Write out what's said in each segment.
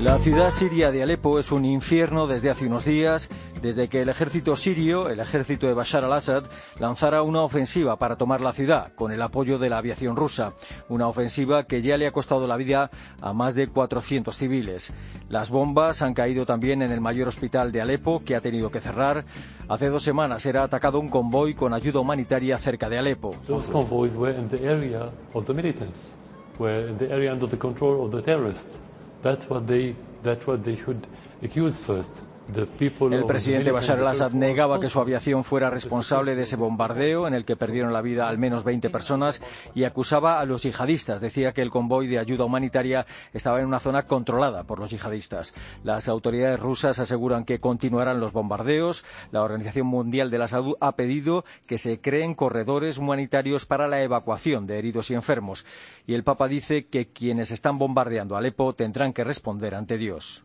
La ciudad siria de Alepo es un infierno desde hace unos días, desde que el ejército sirio, el ejército de Bashar al-Assad, lanzara una ofensiva para tomar la ciudad, con el apoyo de la aviación rusa. Una ofensiva que ya le ha costado la vida a más de 400 civiles. Las bombas han caído también en el mayor hospital de Alepo, que ha tenido que cerrar. Hace dos semanas era atacado un convoy con ayuda humanitaria cerca de Alepo. Those convoys were in the area of the militants, were in the area under the control of the terrorists. That's what they, that's what they should accuse first. El presidente Bashar al-Assad negaba que su aviación fuera responsable de ese bombardeo en el que perdieron la vida al menos 20 personas y acusaba a los yihadistas. Decía que el convoy de ayuda humanitaria estaba en una zona controlada por los yihadistas. Las autoridades rusas aseguran que continuarán los bombardeos. La Organización Mundial de la Salud ha pedido que se creen corredores humanitarios para la evacuación de heridos y enfermos. Y el Papa dice que quienes están bombardeando Alepo tendrán que responder ante Dios.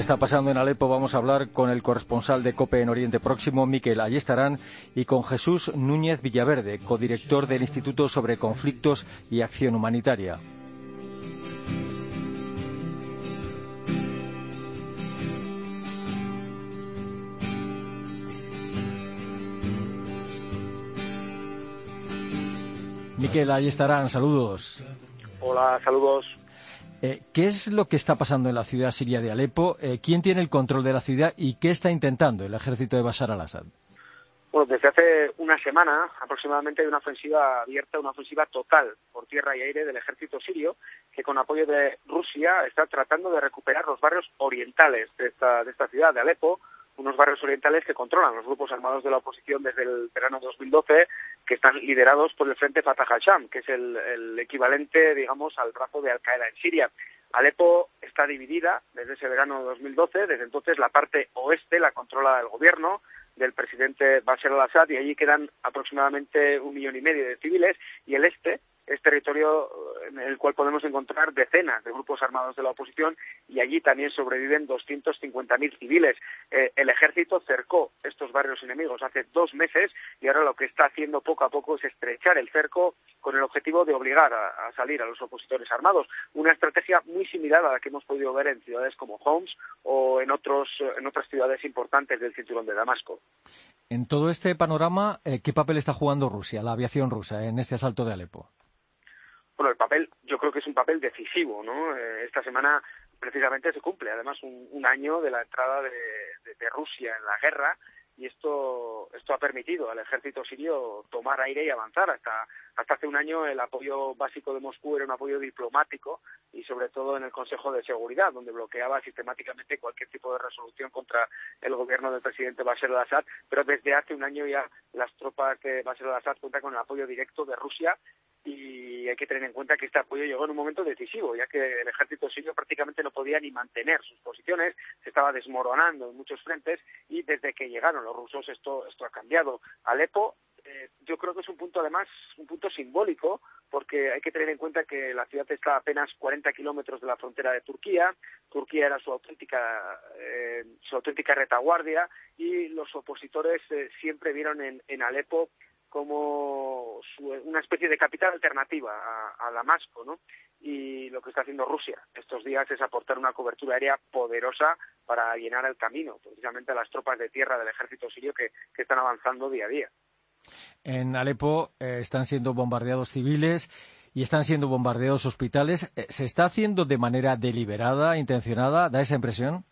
Está pasando en Alepo vamos a hablar con el corresponsal de COPE en Oriente Próximo, Miquel Ayestarán, y con Jesús Núñez Villaverde, codirector del Instituto sobre Conflictos y Acción Humanitaria. Miquel Ayestarán, saludos. Hola, saludos. Eh, ¿Qué es lo que está pasando en la ciudad siria de Alepo? Eh, ¿Quién tiene el control de la ciudad y qué está intentando el ejército de Bashar al-Assad? Bueno, desde hace una semana aproximadamente hay una ofensiva abierta, una ofensiva total por tierra y aire del ejército sirio que con apoyo de Rusia está tratando de recuperar los barrios orientales de esta, de esta ciudad, de Alepo, unos barrios orientales que controlan los grupos armados de la oposición desde el verano 2012, que están liderados por el Frente Fatah al-Sham, que es el, equivalente, digamos, al brazo de Al-Qaeda en Siria. Alepo está dividida desde ese verano 2012, desde entonces la parte oeste la controla el gobierno del presidente Bashar al-Assad y allí quedan aproximadamente un millón y medio de civiles y el este es territorio eh, en el cual podemos encontrar decenas de grupos armados de la oposición y allí también sobreviven 250.000 civiles. Eh, el ejército cercó estos barrios enemigos hace dos meses y ahora lo que está haciendo poco a poco es estrechar el cerco con el objetivo de obligar a, salir a los opositores armados. Una estrategia muy similar a la que hemos podido ver en ciudades como Homs o en, otros, en otras ciudades importantes del cinturón de Damasco. En todo este panorama, eh, ¿qué papel está jugando Rusia, la aviación rusa, en este asalto de Alepo? Bueno, el papel yo creo que es un papel decisivo, ¿no? Eh, esta semana precisamente se cumple además un, año de la entrada de, Rusia en la guerra y esto esto ha permitido al ejército sirio tomar aire y avanzar hasta hasta hace un año el apoyo básico de Moscú era un apoyo diplomático y sobre todo en el Consejo de Seguridad donde bloqueaba sistemáticamente cualquier tipo de resolución contra el gobierno del presidente Bashar al-Assad pero desde hace un año ya las tropas de Bashar al-Assad cuentan con el apoyo directo de Rusia y hay que tener en cuenta que este apoyo llegó en un momento decisivo, ya que el ejército sirio prácticamente no podía ni mantener sus posiciones, se estaba desmoronando en muchos frentes y desde que llegaron los rusos esto, esto ha cambiado. Alepo eh, yo creo que es un punto además, un punto simbólico, porque hay que tener en cuenta que la ciudad está a apenas 40 kilómetros de la frontera de Turquía, Turquía era su auténtica, eh, su auténtica retaguardia y los opositores eh, siempre vieron en, en Alepo como una especie de capital alternativa a, Damasco, ¿no? Y lo que está haciendo Rusia estos días es aportar una cobertura aérea poderosa para llenar el camino, precisamente a las tropas de tierra del ejército sirio que, están avanzando día a día. En Alepo eh, están siendo bombardeados civiles y están siendo bombardeados hospitales. Eh, ¿Se está haciendo de manera deliberada, intencionada? ¿Da esa impresión?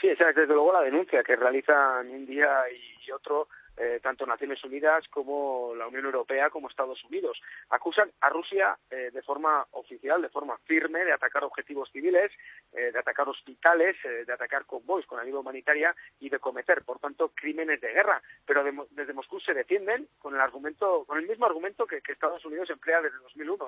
Sí, esa es desde luego la denuncia que realizan un día y otro eh, tanto Naciones Unidas como la Unión Europea como Estados Unidos. Acusan a Rusia eh, de forma oficial, de forma firme, de atacar objetivos civiles, eh, de atacar hospitales, de atacar convoys con ayuda humanitaria y de cometer, por tanto, crímenes de guerra. Pero desde Moscú se defienden con el argumento, con el mismo argumento que, Estados Unidos emplea desde 2001,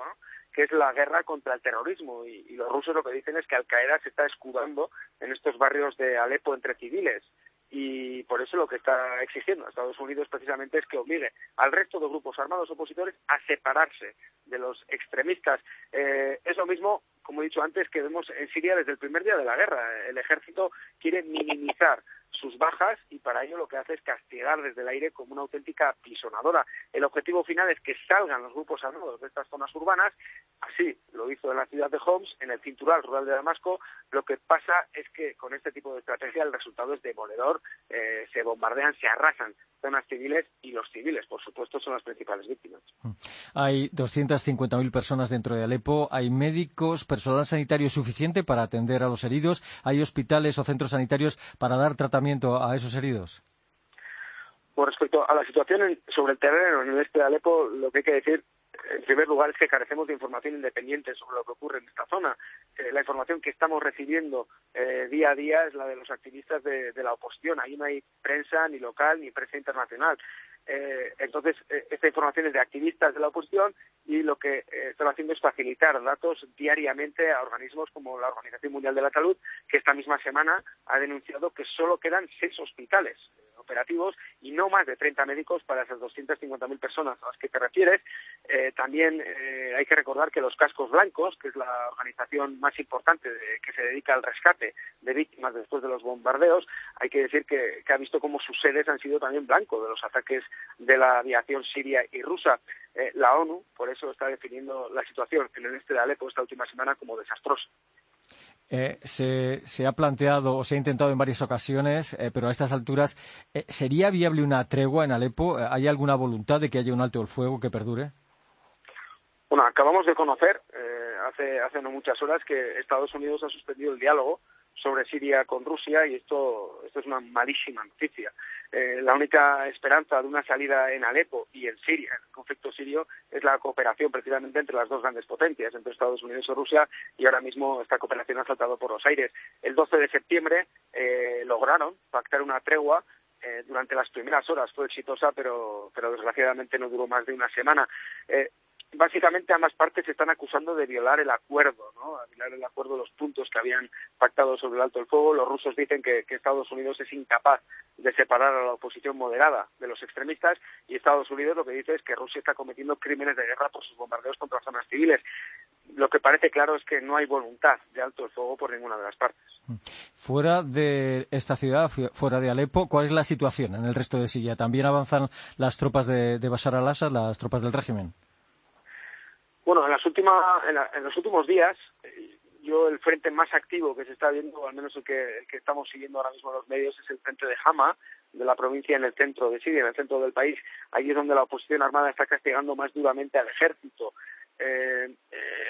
que es la guerra contra el terrorismo. Y, y los rusos lo que dicen es que Al Qaeda se está escudando en estos barrios de Alepo entre civiles y por eso lo que está exigiendo a Estados Unidos precisamente es que obligue al resto de grupos armados opositores a separarse de los extremistas. Eh, es lo mismo, como he dicho antes, que vemos en Siria desde el primer día de la guerra. El ejército quiere minimizar sus bajas y para ello lo que hace es castigar desde el aire como una auténtica pisonadora. El objetivo final es que salgan los grupos armados de estas zonas urbanas, así lo hizo en la ciudad de Homs, en el cintural rural de Damasco. Lo que pasa es que con este tipo de estrategia el resultado es demoledor, eh, se bombardean, se arrasan zonas civiles y los civiles, por supuesto, son las principales víctimas. Hay 250.000 personas dentro de Alepo, hay médicos, personal sanitario suficiente para atender a los heridos, hay hospitales o centros sanitarios para dar tratamiento a esos heridos? Con respecto a la situación sobre el terreno en el este de Alepo, lo que hay que decir en primer lugar es que carecemos de información independiente sobre lo que ocurre en esta zona. Eh, la información que estamos recibiendo eh, día a día es la de los activistas de, la oposición. Ahí no hay prensa ni local ni prensa internacional. Eh, entonces, esta información es de activistas de la oposición y lo que están haciendo es facilitar datos diariamente a organismos como la Organización Mundial de la Salud, que esta misma semana ha denunciado que solo quedan seis hospitales operativos y no más de 30 médicos para esas 250.000 personas a las que te refieres. Eh, también eh, hay que recordar que los Cascos Blancos, que es la organización más importante que se dedica al rescate de víctimas después de los bombardeos, hay que decir que, ha visto cómo sus sedes han sido también blanco de los ataques de la aviación siria y rusa. Eh, la ONU, por eso, está definiendo la situación en el este de Alepo esta última semana como desastrosa. Eh, se, ha planteado o se ha intentado en varias ocasiones, eh, pero a estas alturas, eh, ¿sería viable una tregua en Alepo? ¿Hay alguna voluntad de que haya un alto el fuego que perdure? Bueno, acabamos de conocer hace, hace no muchas horas que Estados Unidos ha suspendido el diálogo sobre Siria con Rusia y esto, esto es una malísima noticia. Eh, la única esperanza de una salida en Alepo y en Siria, en el conflicto sirio, es la cooperación precisamente entre las dos grandes potencias, entre Estados Unidos y Rusia, y ahora mismo esta cooperación ha saltado por los aires. El 12 de septiembre eh, lograron pactar una tregua eh, durante las primeras horas fue exitosa, pero, pero desgraciadamente no duró más de una semana. Eh, básicamente ambas partes se están acusando de violar el acuerdo, ¿no? A violar el acuerdo, los puntos que habían pactado sobre el alto el fuego. Los rusos dicen que, Estados Unidos es incapaz de separar a la oposición moderada de los extremistas y Estados Unidos lo que dice es que Rusia está cometiendo crímenes de guerra por sus bombardeos contra zonas civiles. Lo que parece claro es que no hay voluntad de alto el fuego por ninguna de las partes. Fuera de esta ciudad, fuera de Alepo, ¿cuál es la situación en el resto de Siria? ¿También avanzan las tropas de, de Bashar al-Assad, las tropas del régimen? Bueno, en, las últimas, en, los últimos días, eh, yo el frente más activo que se está viendo, al menos el que, el que estamos siguiendo ahora mismo en los medios, es el frente de Hama, de la provincia en el centro de Siria, en el centro del país. Allí es donde la oposición armada está castigando más duramente al ejército. Eh,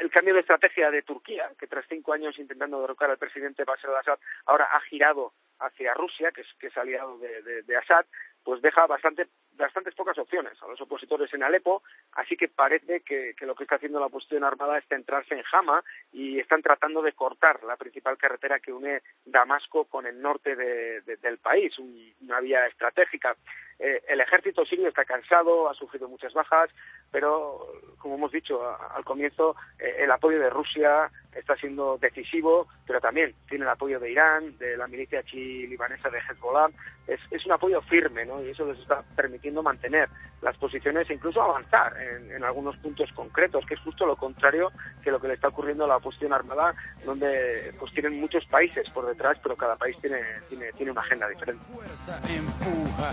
el cambio de estrategia de Turquía, que tras cinco años intentando derrocar al presidente Bashar al-Assad, ahora ha girado hacia Rusia, que es, que es aliado de, de Assad, pues deja bastante bastantes pocas opciones a los opositores en Alepo, así que parece que, lo que está haciendo la oposición armada es centrarse en Hama y están tratando de cortar la principal carretera que une Damasco con el norte del país, una vía estratégica. Eh, el ejército sirio está cansado, ha sufrido muchas bajas, pero como hemos dicho al comienzo, eh, el apoyo de Rusia está siendo decisivo, pero también tiene el apoyo de Irán, de la milicia chi-libanesa de Hezbollah. Es, es un apoyo firme, ¿no? Y eso les está permitiendo mantener las posiciones e incluso avanzar en, en, algunos puntos concretos, que es justo lo contrario que lo que le está ocurriendo a la oposición armada, donde pues tienen muchos países por detrás, pero cada país tiene, tiene, tiene una agenda diferente. Fuerza empuja,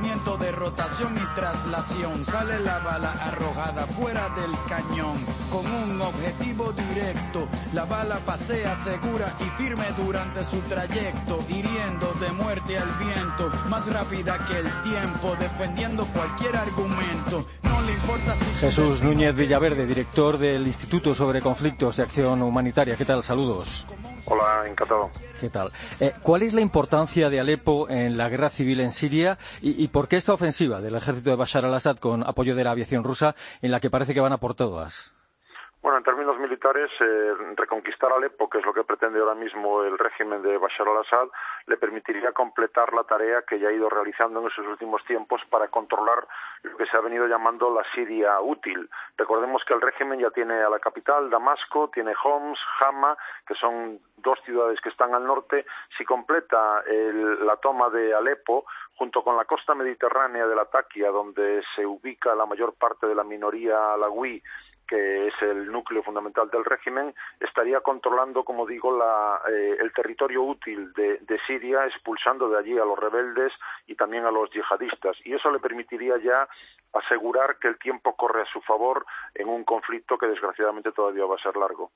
movimiento de rotación y traslación, sale la bala arrojada fuera del cañón, con un objetivo directo la bala pasea segura y firme durante su trayecto, hiriendo de muerte al viento, más rápida que el tiempo, defendiendo cualquier argumento. no le importa si Jesús Núñez Villaverde, director del Instituto sobre Conflictos de Acción Humanitaria. ¿Qué tal? Saludos. Hola, encantado. ¿Qué tal? Eh, ¿Cuál es la importancia de Alepo en la guerra civil en Siria y, y, por qué esta ofensiva del ejército de Bashar al-Assad con apoyo de la aviación rusa en la que parece que van a por todas? Bueno, en términos militares, eh, reconquistar Alepo, que es lo que pretende ahora mismo el régimen de Bashar al-Assad, le permitiría completar la tarea que ya ha ido realizando en esos últimos tiempos para controlar lo que se ha venido llamando la Siria útil. Recordemos que el régimen ya tiene a la capital, Damasco, tiene Homs, Hama, que son dos ciudades que están al norte. Si completa el, la toma de Alepo, junto con la costa mediterránea de la Taquia, donde se ubica la mayor parte de la minoría alawí, que es el núcleo fundamental del régimen, estaría controlando, como digo, la, eh, el territorio útil de, Siria, expulsando de allí a los rebeldes y también a los yihadistas. Y eso le permitiría ya asegurar que el tiempo corre a su favor en un conflicto que desgraciadamente todavía va a ser largo.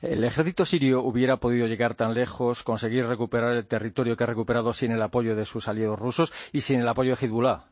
¿El ejército sirio hubiera podido llegar tan lejos, conseguir recuperar el territorio que ha recuperado sin el apoyo de sus aliados rusos y sin el apoyo de Hezbollah?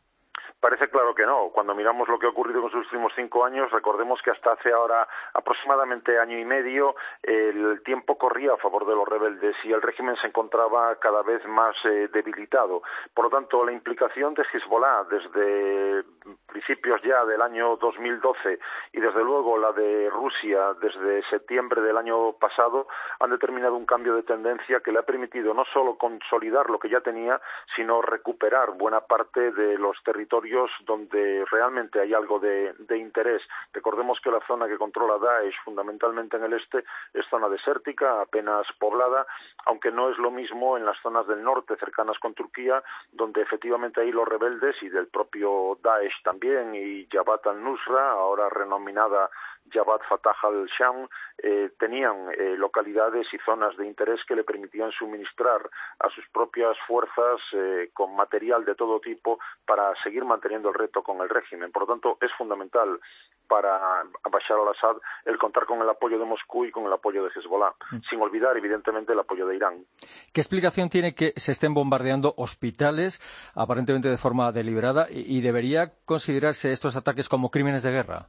Parece claro que no. Cuando miramos lo que ha ocurrido en los últimos cinco años, recordemos que hasta hace ahora aproximadamente año y medio el tiempo corría a favor de los rebeldes y el régimen se encontraba cada vez más eh, debilitado. Por lo tanto, la implicación de Hezbollah desde principios ya del año 2012 y desde luego la de Rusia desde septiembre del año pasado han determinado un cambio de tendencia que le ha permitido no solo consolidar lo que ya tenía, sino recuperar buena parte de los territorios donde realmente hay algo de, interés. Recordemos que la zona que controla Daesh, fundamentalmente en el este, es zona desértica, apenas poblada, aunque no es lo mismo en las zonas del norte, cercanas con Turquía, donde efectivamente hay los rebeldes y del propio Daesh también, y Jabhat al-Nusra, ahora renominada Jabhat Fatah al-Sham eh, tenían eh, localidades y zonas de interés que le permitían suministrar a sus propias fuerzas eh, con material de todo tipo para seguir manteniendo el reto con el régimen. Por lo tanto, es fundamental para Bashar al-Assad el contar con el apoyo de Moscú y con el apoyo de Hezbollah, mm. sin olvidar, evidentemente, el apoyo de Irán. ¿Qué explicación tiene que se estén bombardeando hospitales, aparentemente de forma deliberada, y debería considerarse estos ataques como crímenes de guerra?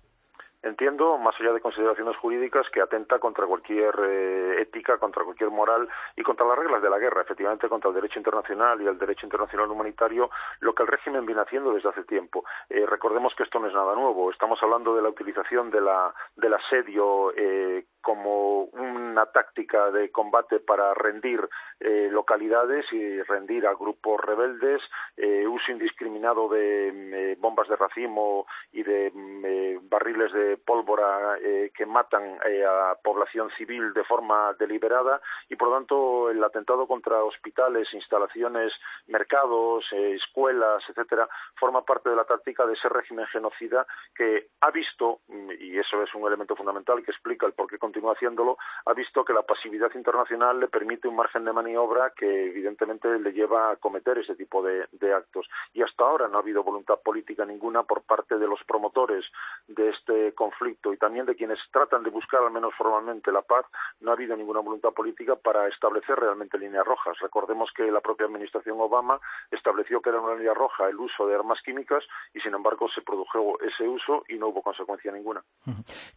Entiendo, más allá de consideraciones jurídicas, que atenta contra cualquier eh, ética, contra cualquier moral y contra las reglas de la guerra, efectivamente contra el derecho internacional y el derecho internacional humanitario, lo que el régimen viene haciendo desde hace tiempo. Eh, recordemos que esto no es nada nuevo, estamos hablando de la utilización de la, del asedio eh, como una táctica de combate para rendir eh, localidades y rendir a grupos rebeldes, eh, uso indiscriminado de eh, bombas de racimo y de mm, barriles de pólvora que matan a población civil de forma deliberada y por lo tanto el atentado contra hospitales, instalaciones, mercados, escuelas, etcétera, forma parte de la táctica de ese régimen genocida que ha visto, mm, y eso es un elemento fundamental que explica el por qué continúa haciéndolo, ha que la pasividad internacional le permite un margen de maniobra que evidentemente le lleva a cometer ese tipo de, de actos. Y hasta ahora no ha habido voluntad política ninguna por parte de los promotores de este conflicto y también de quienes tratan de buscar al menos formalmente la paz, no ha habido ninguna voluntad política para establecer realmente líneas rojas. Recordemos que la propia administración Obama estableció que era una línea roja el uso de armas químicas y sin embargo se produjo ese uso y no hubo consecuencia ninguna.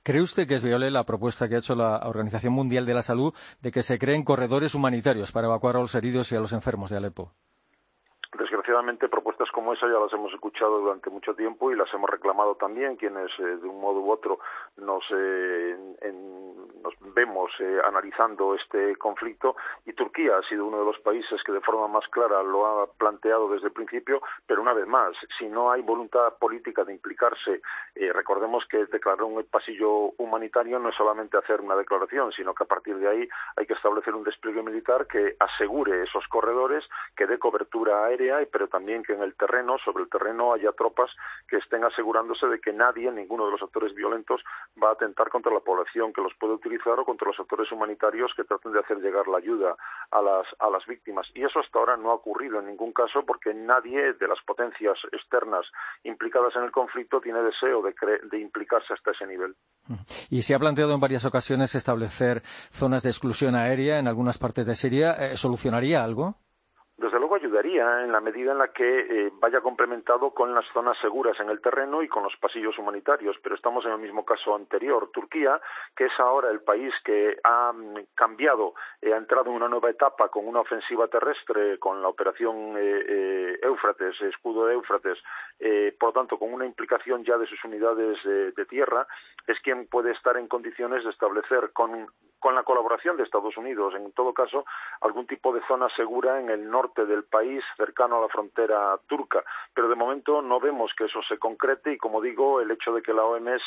¿Cree usted que es viable la propuesta que ha hecho la Organización Mundial de la Salud de que se creen corredores humanitarios para evacuar a los heridos y a los enfermos de Alepo? Desgraciadamente, propuestas como esa ya las hemos escuchado durante mucho tiempo y las hemos reclamado también quienes, eh, de un modo u otro, nos, eh, vemos eh, analizando este conflicto. Y Turquía ha sido uno de los países que de forma más clara lo ha planteado desde el principio, pero una vez más, si no hay voluntad política de implicarse, recordemos que declarar un pasillo humanitario no es solamente hacer una declaración, sino que a partir de ahí hay que establecer un despliegue militar que asegure esos corredores, que dé cobertura aérea pero también que en el terreno, sobre el terreno, haya tropas que estén asegurándose de que nadie, ninguno de los actores violentos, va a atentar contra la población que los puede utilizar o contra los actores humanitarios que traten de hacer llegar la ayuda a las, a las víctimas. Y eso hasta ahora no ha ocurrido en ningún caso porque nadie de las potencias externas implicadas en el conflicto tiene deseo de, de implicarse hasta ese nivel. Y se ha planteado en varias ocasiones establecer zonas de exclusión aérea en algunas partes de Siria. Eh, ¿Solucionaría algo? Desde luego ayudaría en la medida en la que eh, vaya complementado con las zonas seguras en el terreno y con los pasillos humanitarios, pero estamos en el mismo caso anterior. Turquía, que es ahora el país que ha mm, cambiado, eh, ha entrado en una nueva etapa con una ofensiva terrestre, con la operación eh, Éufrates, escudo de Éufrates, por tanto, con una implicación ya de sus unidades de tierra, es quien puede estar en condiciones de establecer con con la colaboración de Estados Unidos, en todo caso, algún tipo de zona segura en el norte del país, cercano a la frontera turca. Pero de momento no vemos que eso se concrete y, como digo, el hecho de que la OMS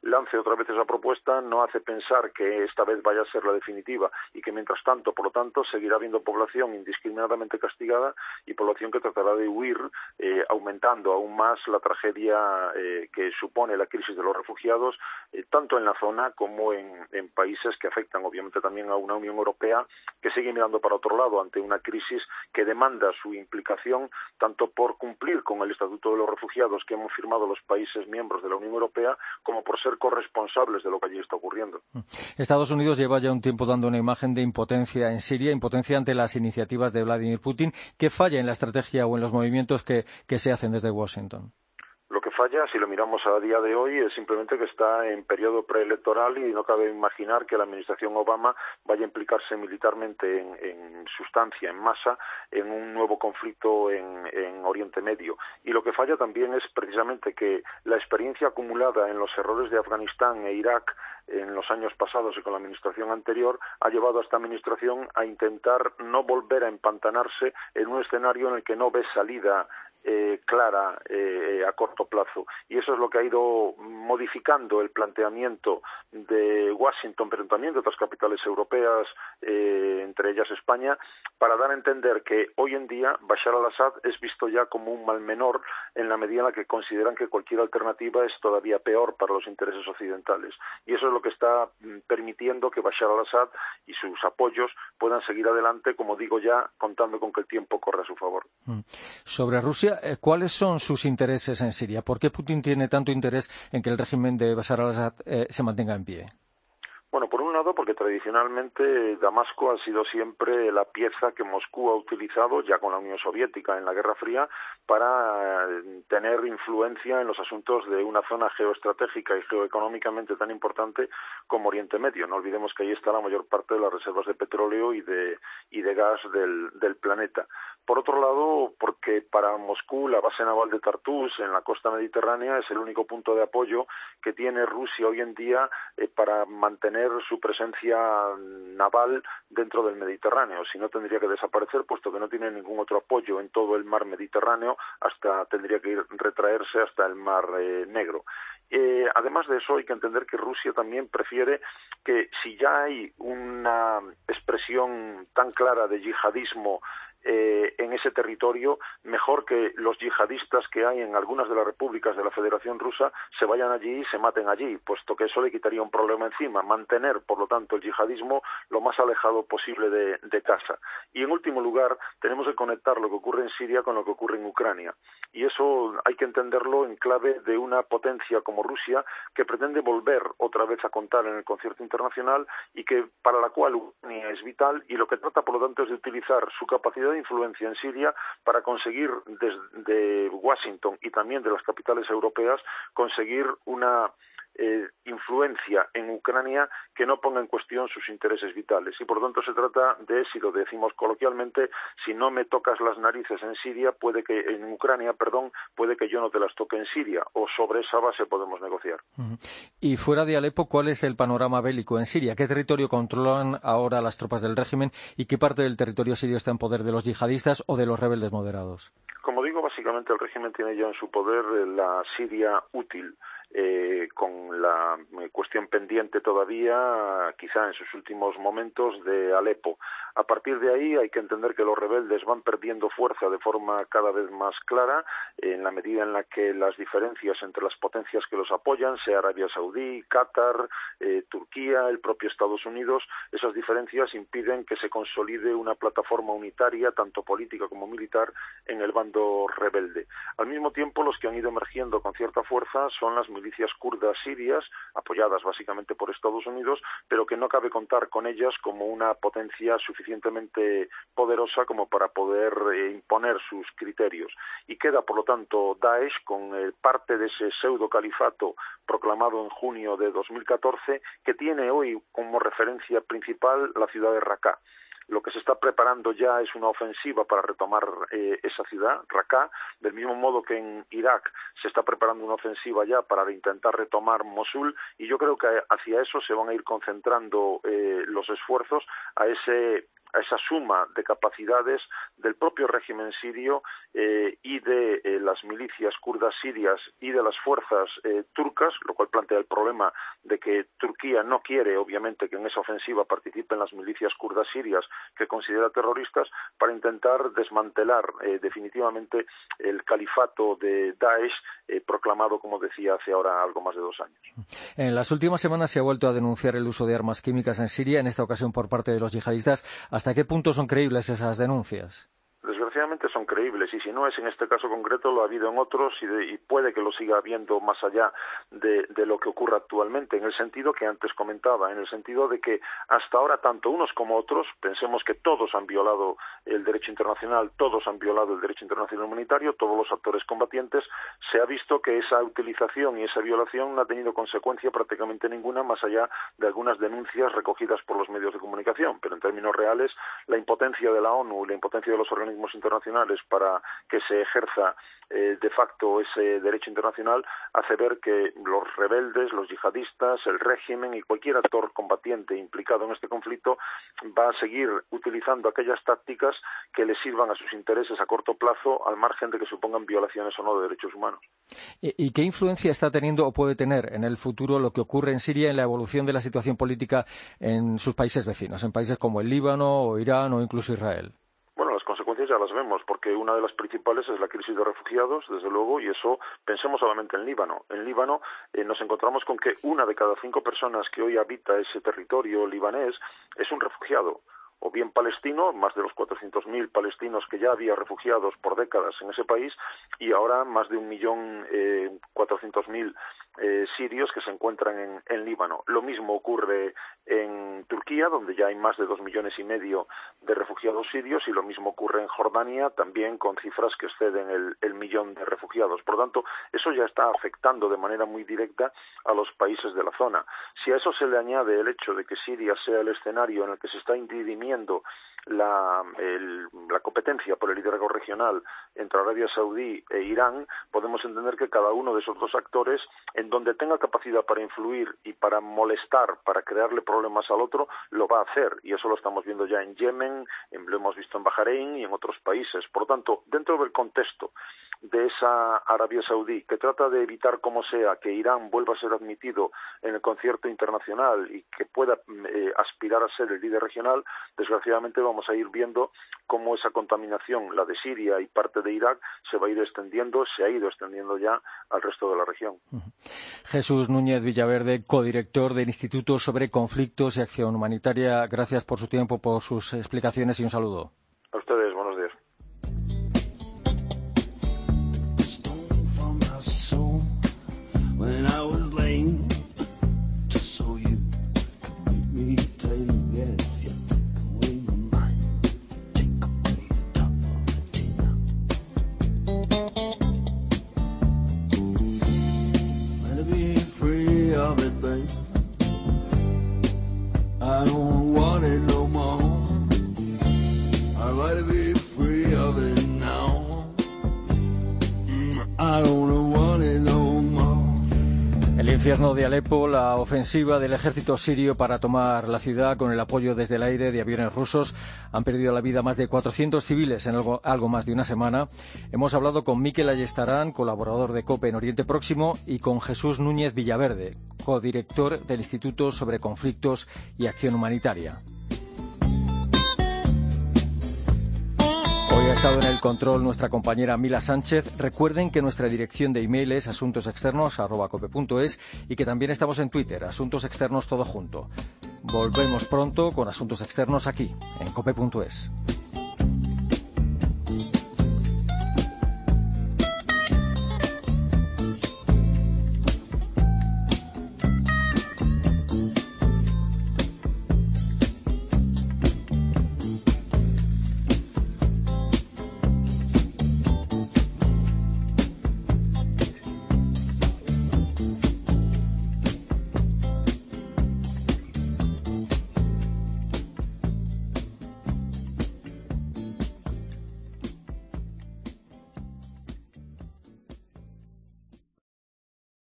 lance otra vez esa propuesta no hace pensar que esta vez vaya a ser la definitiva y que, mientras tanto, por lo tanto, seguirá habiendo población indiscriminadamente castigada y población que tratará de huir, eh, aumentando aún más la tragedia eh, que supone la crisis de los refugiados, eh, tanto en la zona como en países que afectan obviamente también a una Unión Europea que sigue mirando para otro lado ante una crisis que demanda su implicación tanto por cumplir con el Estatuto de los Refugiados que hemos firmado los países miembros de la Unión Europea como por ser corresponsables de lo que allí está ocurriendo. Estados Unidos lleva ya un tiempo dando una imagen de impotencia en Siria, impotencia ante las iniciativas de Vladimir Putin. ¿Qué falla en la estrategia o en los movimientos que se hacen desde Washington? Falla, si lo miramos a día de hoy, es simplemente que está en periodo preelectoral y no cabe imaginar que la administración Obama vaya a implicarse militarmente en, sustancia, en masa, en un nuevo conflicto en, en, Oriente Medio. Y lo que falla también es precisamente que la experiencia acumulada en los errores de Afganistán e Irak en los años pasados y con la administración anterior ha llevado a esta administración a intentar no volver a empantanarse en un escenario en el que no ve salida eh, clara eh, a corto plazo. Y eso es lo que ha ido modificando el planteamiento de Washington, pero también de otras capitales europeas, eh, entre ellas España, para dar a entender que hoy en día Bashar al-Assad es visto ya como un mal menor en la medida en la que consideran que cualquier alternativa es todavía peor para los intereses occidentales. Y eso es lo que está mm, permitiendo que Bashar al-Assad y sus apoyos puedan seguir adelante, como digo ya, contando con que el tiempo corre a su favor. Mm. Sobre Rusia, eh, ¿cuáles son sus intereses en Siria? ¿Por qué Putin tiene tanto interés en que el régimen de Bashar al-Assad eh, se mantenga en pie? Bueno, por un lado, tradicionalmente Damasco ha sido siempre la pieza que Moscú ha utilizado, ya con la Unión Soviética en la Guerra Fría, para eh, tener influencia en los asuntos de una zona geoestratégica y geoeconómicamente tan importante como Oriente Medio. No olvidemos que ahí está la mayor parte de las reservas de petróleo y de, y de gas del, del planeta. Por otro lado, porque para Moscú la base naval de Tartus en la costa mediterránea es el único punto de apoyo que tiene Rusia hoy en día eh, para mantener su presencia naval dentro del Mediterráneo. Si no, tendría que desaparecer, puesto que no tiene ningún otro apoyo en todo el mar Mediterráneo, hasta tendría que ir, retraerse hasta el mar eh, Negro. Eh, además de eso, hay que entender que Rusia también prefiere que si ya hay una expresión tan clara de yihadismo eh, en ese territorio, mejor que los yihadistas que hay en algunas de las repúblicas de la Federación Rusa se vayan allí y se maten allí, puesto que eso le quitaría un problema encima. Mantener, por lo tanto, el yihadismo lo más alejado posible de, casa. Y en último lugar, tenemos que conectar lo que ocurre en Siria con lo que ocurre en Ucrania. Y eso hay que entenderlo en clave de una potencia como Rusia que pretende volver otra vez a contar en el concierto internacional y que para la cual es vital y lo que trata, por lo tanto, es de utilizar su capacidad de influencia en Siria para conseguir desde Washington y también de las capitales europeas conseguir una eh, influencia en Ucrania que no ponga en cuestión sus intereses vitales. Y por tanto se trata de, si lo decimos coloquialmente, si no me tocas las narices en Siria, puede que, en Ucrania, perdón, puede que yo no te las toque en Siria, o sobre esa base podemos negociar. Y fuera de Alepo, ¿cuál es el panorama bélico en Siria? ¿Qué territorio controlan ahora las tropas del régimen y qué parte del territorio sirio está en poder de los yihadistas o de los rebeldes moderados? Como digo, básicamente el régimen tiene ya en su poder la Siria útil eh, con la eh, cuestión pendiente todavía, quizá en sus últimos momentos, de Alepo. A partir de ahí hay que entender que los rebeldes van perdiendo fuerza de forma cada vez más clara en la medida en la que las diferencias entre las potencias que los apoyan, sea Arabia Saudí, Qatar, eh, Turquía, el propio Estados Unidos, esas diferencias impiden que se consolide una plataforma unitaria, tanto política como militar, en el bando rebelde. Al mismo tiempo, los que han ido emergiendo con cierta fuerza son las milicias kurdas sirias, apoyadas básicamente por Estados Unidos, pero que no cabe contar con ellas como una potencia suficientemente poderosa como para poder eh, imponer sus criterios. Y queda, por lo tanto, Daesh con eh, parte de ese pseudo califato proclamado en junio de 2014, que tiene hoy como referencia principal la ciudad de Raqqa. Lo que se está preparando ya es una ofensiva para retomar eh, esa ciudad, Raqqa, del mismo modo que en Irak se está preparando una ofensiva ya para intentar retomar Mosul y yo creo que hacia eso se van a ir concentrando eh, los esfuerzos a ese esa suma de capacidades del propio régimen sirio eh, y de eh, las milicias kurdas sirias y de las fuerzas turcas, lo cual plantea el problema de que Turquía no quiere, obviamente, que en esa ofensiva participen las milicias kurdas sirias que considera terroristas para intentar desmantelar definitivamente el califato de Daesh proclamado, como decía, hace ahora algo más de dos años. En las últimas semanas se ha vuelto a denunciar el uso de armas químicas en Siria, en esta ocasión por parte de los yihadistas. ¿Hasta qué punto son creíbles esas denuncias? desgraciadamente son creíbles y si no es en este caso concreto lo ha habido en otros y, puede que lo siga habiendo más allá de, lo que ocurre actualmente en el sentido que antes comentaba en el sentido de que hasta ahora tanto unos como otros pensemos que todos han violado el derecho internacional todos han violado el derecho internacional humanitario todos los actores combatientes se ha visto que esa utilización y esa violación no ha tenido consecuencia prácticamente ninguna más allá de algunas denuncias recogidas por los medios de comunicación. Pero en términos reales la impotencia de la ONU y la impotencia de los organismos internacionales para que se ejerza eh, de facto ese derecho internacional hace ver que los rebeldes, los yihadistas, el régimen y cualquier actor combatiente implicado en este conflicto va a seguir utilizando aquellas tácticas que le sirvan a sus intereses a corto plazo al margen de que supongan violaciones o no de derechos humanos. ¿Y qué influencia está teniendo o puede tener en el futuro lo que ocurre en Siria en la evolución de la situación política en sus países vecinos, en países como el Líbano o Irán o incluso Israel? Las vemos, porque una de las principales es la crisis de refugiados, desde luego, y eso pensemos solamente en Líbano. En Líbano eh, nos encontramos con que una de cada cinco personas que hoy habita ese territorio libanés es un refugiado o bien palestino, más de los 400.000 palestinos que ya había refugiados por décadas en ese país, y ahora más de un millón eh, sirios que se encuentran en, Líbano. Lo mismo ocurre en Turquía, donde ya hay más de dos millones y medio de refugiados sirios, y lo mismo ocurre en Jordania, también con cifras que exceden el, millón de refugiados. Por tanto, eso ya está afectando de manera muy directa a los países de la zona. Si a eso se le añade el hecho de que Siria sea el escenario en el que se está dirimiendo la competencia por el liderazgo regional entre Arabia Saudí e Irán, podemos entender que cada uno de esos dos actores, en donde tenga capacidad para influir y para molestar, para crearle problemas al otro, lo va a hacer. Y eso lo estamos viendo ya en Yemen, lo hemos visto en Bahrein y en otros países. Por lo tanto, dentro del contexto de esa Arabia Saudí que trata de evitar como sea que Irán vuelva a ser admitido en el concierto internacional y que pueda eh, aspirar a ser el líder regional, desgraciadamente vamos a ir viendo cómo esa contaminación, la de Siria y parte de Irak, se va a ir extendiendo, se ha ido extendiendo ya al resto de la región. Jesús Núñez Villaverde, codirector del Instituto sobre Conflictos y Acción Humanitaria, gracias por su tiempo, por sus explicaciones y un saludo. Bye. Infierno de Alepo, la ofensiva del ejército sirio para tomar la ciudad con el apoyo desde el aire de aviones rusos. Han perdido la vida más de 400 civiles en algo, algo más de una semana. Hemos hablado con Miquel Ayestarán, colaborador de COPE en Oriente Próximo, y con Jesús Núñez Villaverde, codirector del Instituto sobre Conflictos y Acción Humanitaria. Ha estado en el control nuestra compañera Mila Sánchez. Recuerden que nuestra dirección de email es asuntosexternos.cope.es y que también estamos en Twitter, Asuntos Externos Todo Junto. Volvemos pronto con Asuntos Externos aquí, en cope.es.